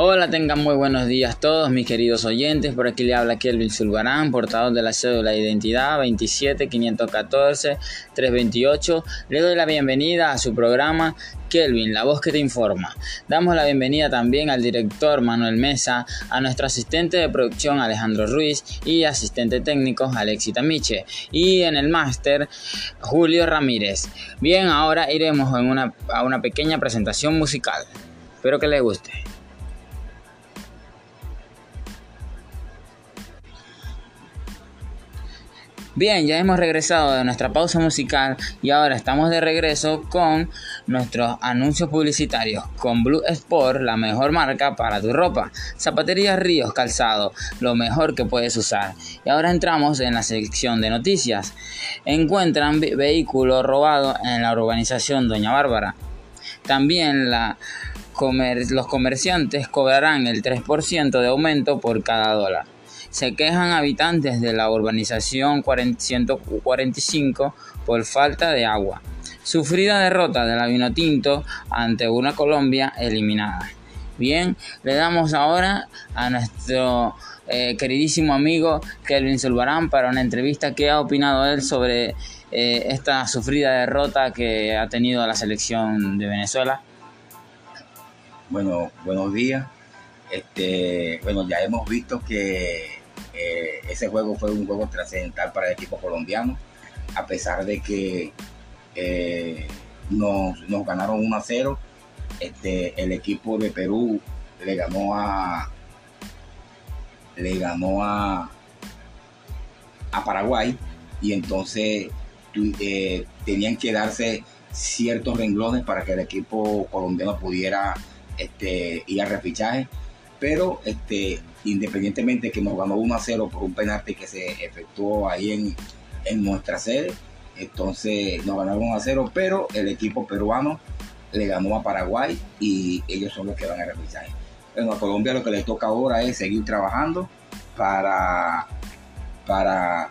Hola, tengan muy buenos días todos mis queridos oyentes. Por aquí le habla Kelvin Zulbarán, portador de la cédula de identidad 27-514-328. Le doy la bienvenida a su programa Kelvin, la voz que te informa. Damos la bienvenida también al director Manuel Mesa, a nuestro asistente de producción Alejandro Ruiz y asistente técnico Alexi Tamiche. Y en el máster Julio Ramírez. Bien, ahora iremos a una pequeña presentación musical. Espero que les guste. Bien, ya hemos regresado de nuestra pausa musical y ahora estamos de regreso con nuestros anuncios publicitarios. Con Blue Sport, la mejor marca para tu ropa. Zapatería Ríos Calzado, lo mejor que puedes usar. Y ahora entramos en la sección de noticias. Encuentran vehículo robado en la urbanización Doña Bárbara. También los comerciantes cobrarán el 3% de aumento por cada dólar. Se quejan habitantes de la urbanización 145 por falta de agua. Sufrida derrota de la Vinotinto ante una Colombia eliminada. Bien, le damos ahora a nuestro eh, queridísimo amigo Kelvin Zulbarán para una entrevista que ha opinado él sobre eh, esta sufrida derrota que ha tenido la selección de Venezuela. Bueno, buenos días. Este, bueno, ya hemos visto que eh, ese juego fue un juego trascendental para el equipo colombiano, a pesar de que eh, nos, ganaron 1 a 0. Este, el equipo de Perú le ganó a le ganó a, a Paraguay y entonces eh, tenían que darse ciertos renglones para que el equipo colombiano pudiera este, ir al refichaje pero este, independientemente que nos ganó 1 a 0 por un penalti que se efectuó ahí en, nuestra sede, entonces nos ganaron 1 a 0, pero el equipo peruano le ganó a Paraguay y ellos son los que van a revisar. Bueno, a Colombia lo que les toca ahora es seguir trabajando para, para,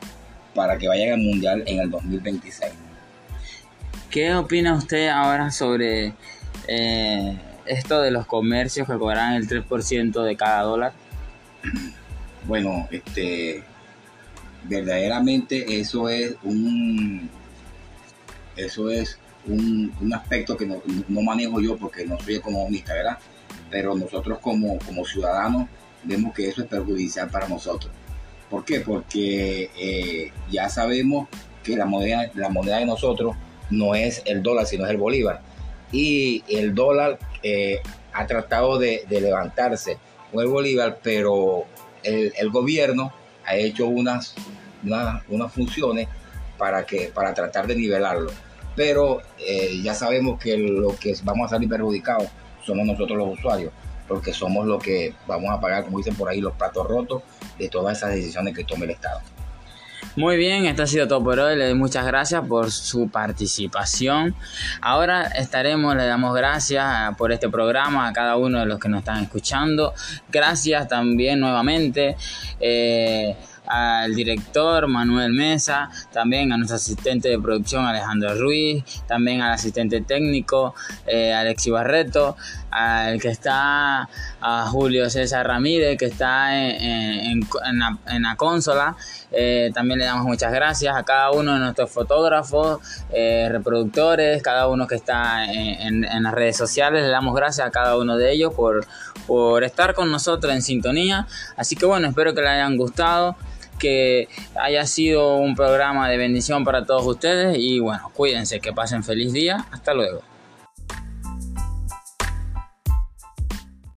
para que vayan al Mundial en el 2026. ¿Qué opina usted ahora sobre eh, esto de los comercios que cobran el 3% de cada dólar? Bueno, este verdaderamente eso es un eso es un, aspecto que no, manejo yo porque no soy economista, ¿verdad? Pero nosotros como, como ciudadanos vemos que eso es perjudicial para nosotros. ¿Por qué? Porque eh, ya sabemos que la moneda, la moneda de nosotros no es el dólar, sino es el bolívar. Y el dólar eh, ha tratado de, levantarse con el Bolívar, pero el, gobierno ha hecho unas, unas, funciones para, que, para tratar de nivelarlo. Pero eh, ya sabemos que lo que vamos a salir perjudicados somos nosotros los usuarios, porque somos los que vamos a pagar, como dicen por ahí, los platos rotos de todas esas decisiones que tome el Estado. Muy bien, esto ha sido todo por hoy. Le doy muchas gracias por su participación. Ahora estaremos, le damos gracias por este programa a cada uno de los que nos están escuchando. Gracias también nuevamente. Eh, al director Manuel Mesa, también a nuestro asistente de producción Alejandro Ruiz, también al asistente técnico eh, Alexi Barreto, al que está a Julio César Ramírez, que está en, la, consola. Eh, también le damos muchas gracias a cada uno de nuestros fotógrafos, eh, reproductores, cada uno que está en, las redes sociales. Le damos gracias a cada uno de ellos por, por estar con nosotros en sintonía. Así que bueno, espero que les hayan gustado que haya sido un programa de bendición para todos ustedes y bueno, cuídense, que pasen feliz día, hasta luego.